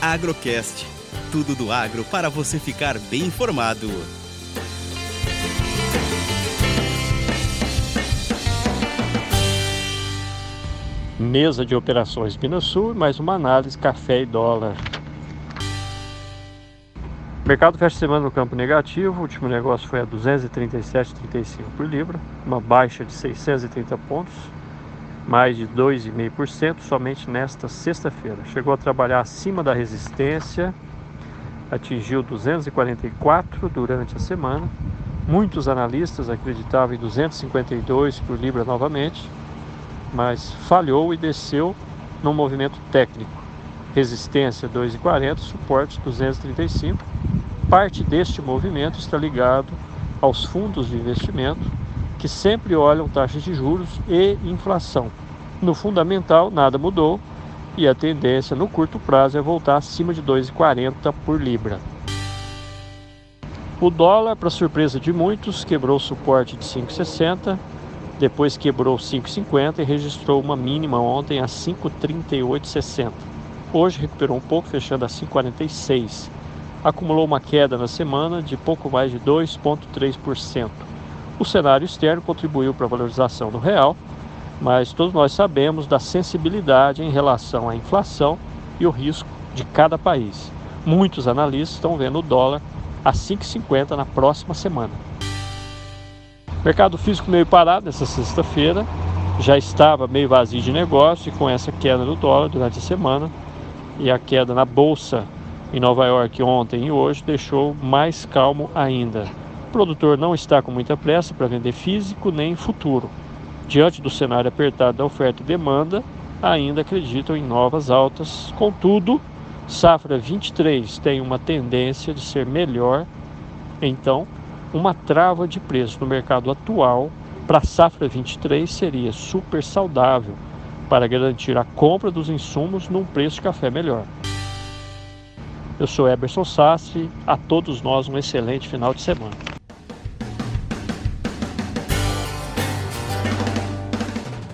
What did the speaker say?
Agrocast. Tudo do agro para você ficar bem informado. Mesa de operações Sul mais uma análise café e dólar. Mercado fecha semana no campo negativo, o último negócio foi a 237,35 por libra, uma baixa de 630 pontos, mais de 2,5% somente nesta sexta-feira. Chegou a trabalhar acima da resistência, atingiu 244 durante a semana. Muitos analistas acreditavam em 252 por libra novamente, mas falhou e desceu no movimento técnico. Resistência 2,40, suporte 235. Parte deste movimento está ligado aos fundos de investimento que sempre olham taxas de juros e inflação. No fundamental, nada mudou e a tendência no curto prazo é voltar acima de 2,40 por libra. O dólar, para surpresa de muitos, quebrou o suporte de 5,60, depois quebrou 5,50 e registrou uma mínima ontem a 5,3860. Hoje recuperou um pouco, fechando a 5,46. Acumulou uma queda na semana de pouco mais de 2,3%. O cenário externo contribuiu para a valorização do real, mas todos nós sabemos da sensibilidade em relação à inflação e o risco de cada país. Muitos analistas estão vendo o dólar a 5,50 na próxima semana. Mercado físico meio parado nessa sexta-feira, já estava meio vazio de negócio e com essa queda do dólar durante a semana e a queda na bolsa em Nova York ontem e hoje deixou mais calmo ainda produtor não está com muita pressa para vender físico nem futuro. Diante do cenário apertado da oferta e demanda, ainda acreditam em novas altas. Contudo, safra 23 tem uma tendência de ser melhor, então, uma trava de preço no mercado atual para a safra 23 seria super saudável para garantir a compra dos insumos num preço de café melhor. Eu sou Eberson Sassi, a todos nós um excelente final de semana.